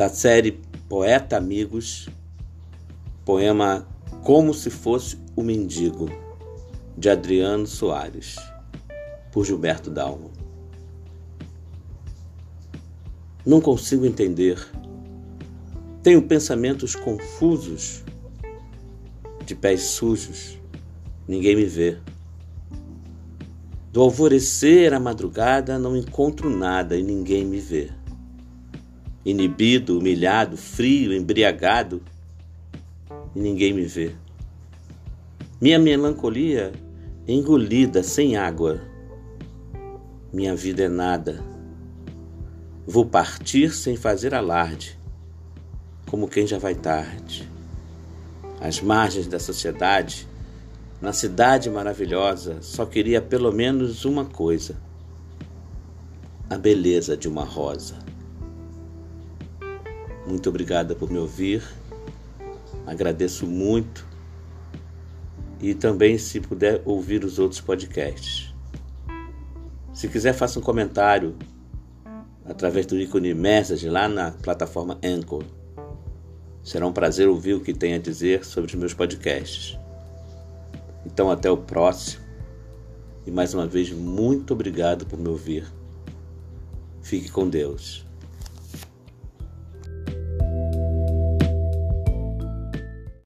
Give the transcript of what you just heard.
da série Poeta Amigos, poema Como se fosse o Mendigo, de Adriano Soares, por Gilberto Dalmo. Não consigo entender. Tenho pensamentos confusos, de pés sujos, ninguém me vê. Do alvorecer à madrugada não encontro nada e ninguém me vê. Inibido, humilhado, frio, embriagado e ninguém me vê. Minha melancolia engolida sem água. Minha vida é nada. Vou partir sem fazer alarde, como quem já vai tarde. Às margens da sociedade, na cidade maravilhosa, só queria pelo menos uma coisa: a beleza de uma rosa. Muito obrigada por me ouvir. Agradeço muito. E também se puder ouvir os outros podcasts. Se quiser, faça um comentário através do ícone Message lá na plataforma Anchor. Será um prazer ouvir o que tem a dizer sobre os meus podcasts. Então, até o próximo. E mais uma vez, muito obrigado por me ouvir. Fique com Deus.